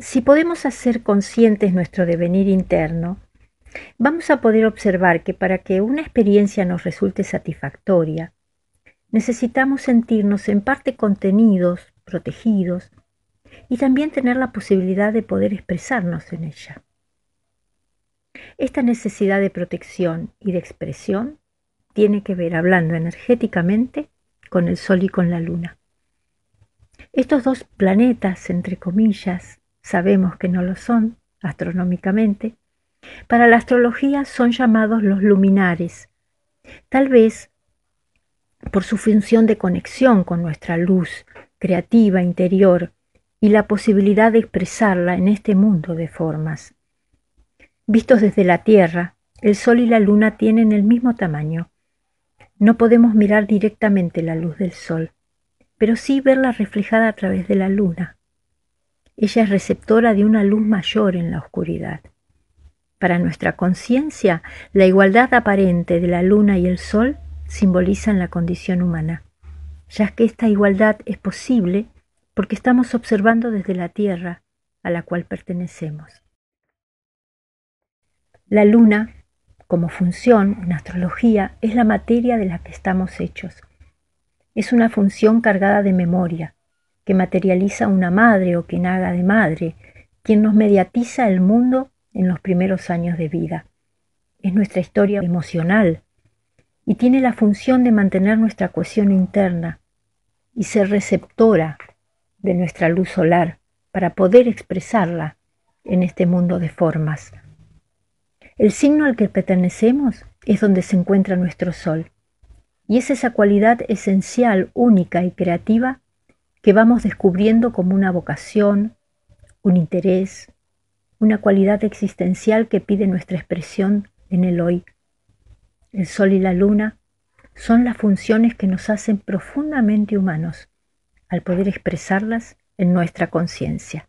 Si podemos hacer conscientes nuestro devenir interno, vamos a poder observar que para que una experiencia nos resulte satisfactoria, necesitamos sentirnos en parte contenidos, protegidos, y también tener la posibilidad de poder expresarnos en ella. Esta necesidad de protección y de expresión tiene que ver, hablando energéticamente, con el Sol y con la Luna. Estos dos planetas, entre comillas, sabemos que no lo son astronómicamente, para la astrología son llamados los luminares, tal vez por su función de conexión con nuestra luz creativa interior y la posibilidad de expresarla en este mundo de formas. Vistos desde la Tierra, el Sol y la Luna tienen el mismo tamaño. No podemos mirar directamente la luz del Sol, pero sí verla reflejada a través de la Luna. Ella es receptora de una luz mayor en la oscuridad. Para nuestra conciencia, la igualdad aparente de la Luna y el Sol simbolizan la condición humana, ya que esta igualdad es posible porque estamos observando desde la Tierra a la cual pertenecemos. La luna, como función en astrología, es la materia de la que estamos hechos. Es una función cargada de memoria, que materializa una madre o quien haga de madre, quien nos mediatiza el mundo en los primeros años de vida. Es nuestra historia emocional y tiene la función de mantener nuestra cohesión interna y ser receptora de nuestra luz solar para poder expresarla en este mundo de formas. El signo al que pertenecemos es donde se encuentra nuestro sol, y es esa cualidad esencial, única y creativa que vamos descubriendo como una vocación, un interés, una cualidad existencial que pide nuestra expresión en el hoy. El sol y la luna son las funciones que nos hacen profundamente humanos al poder expresarlas en nuestra conciencia.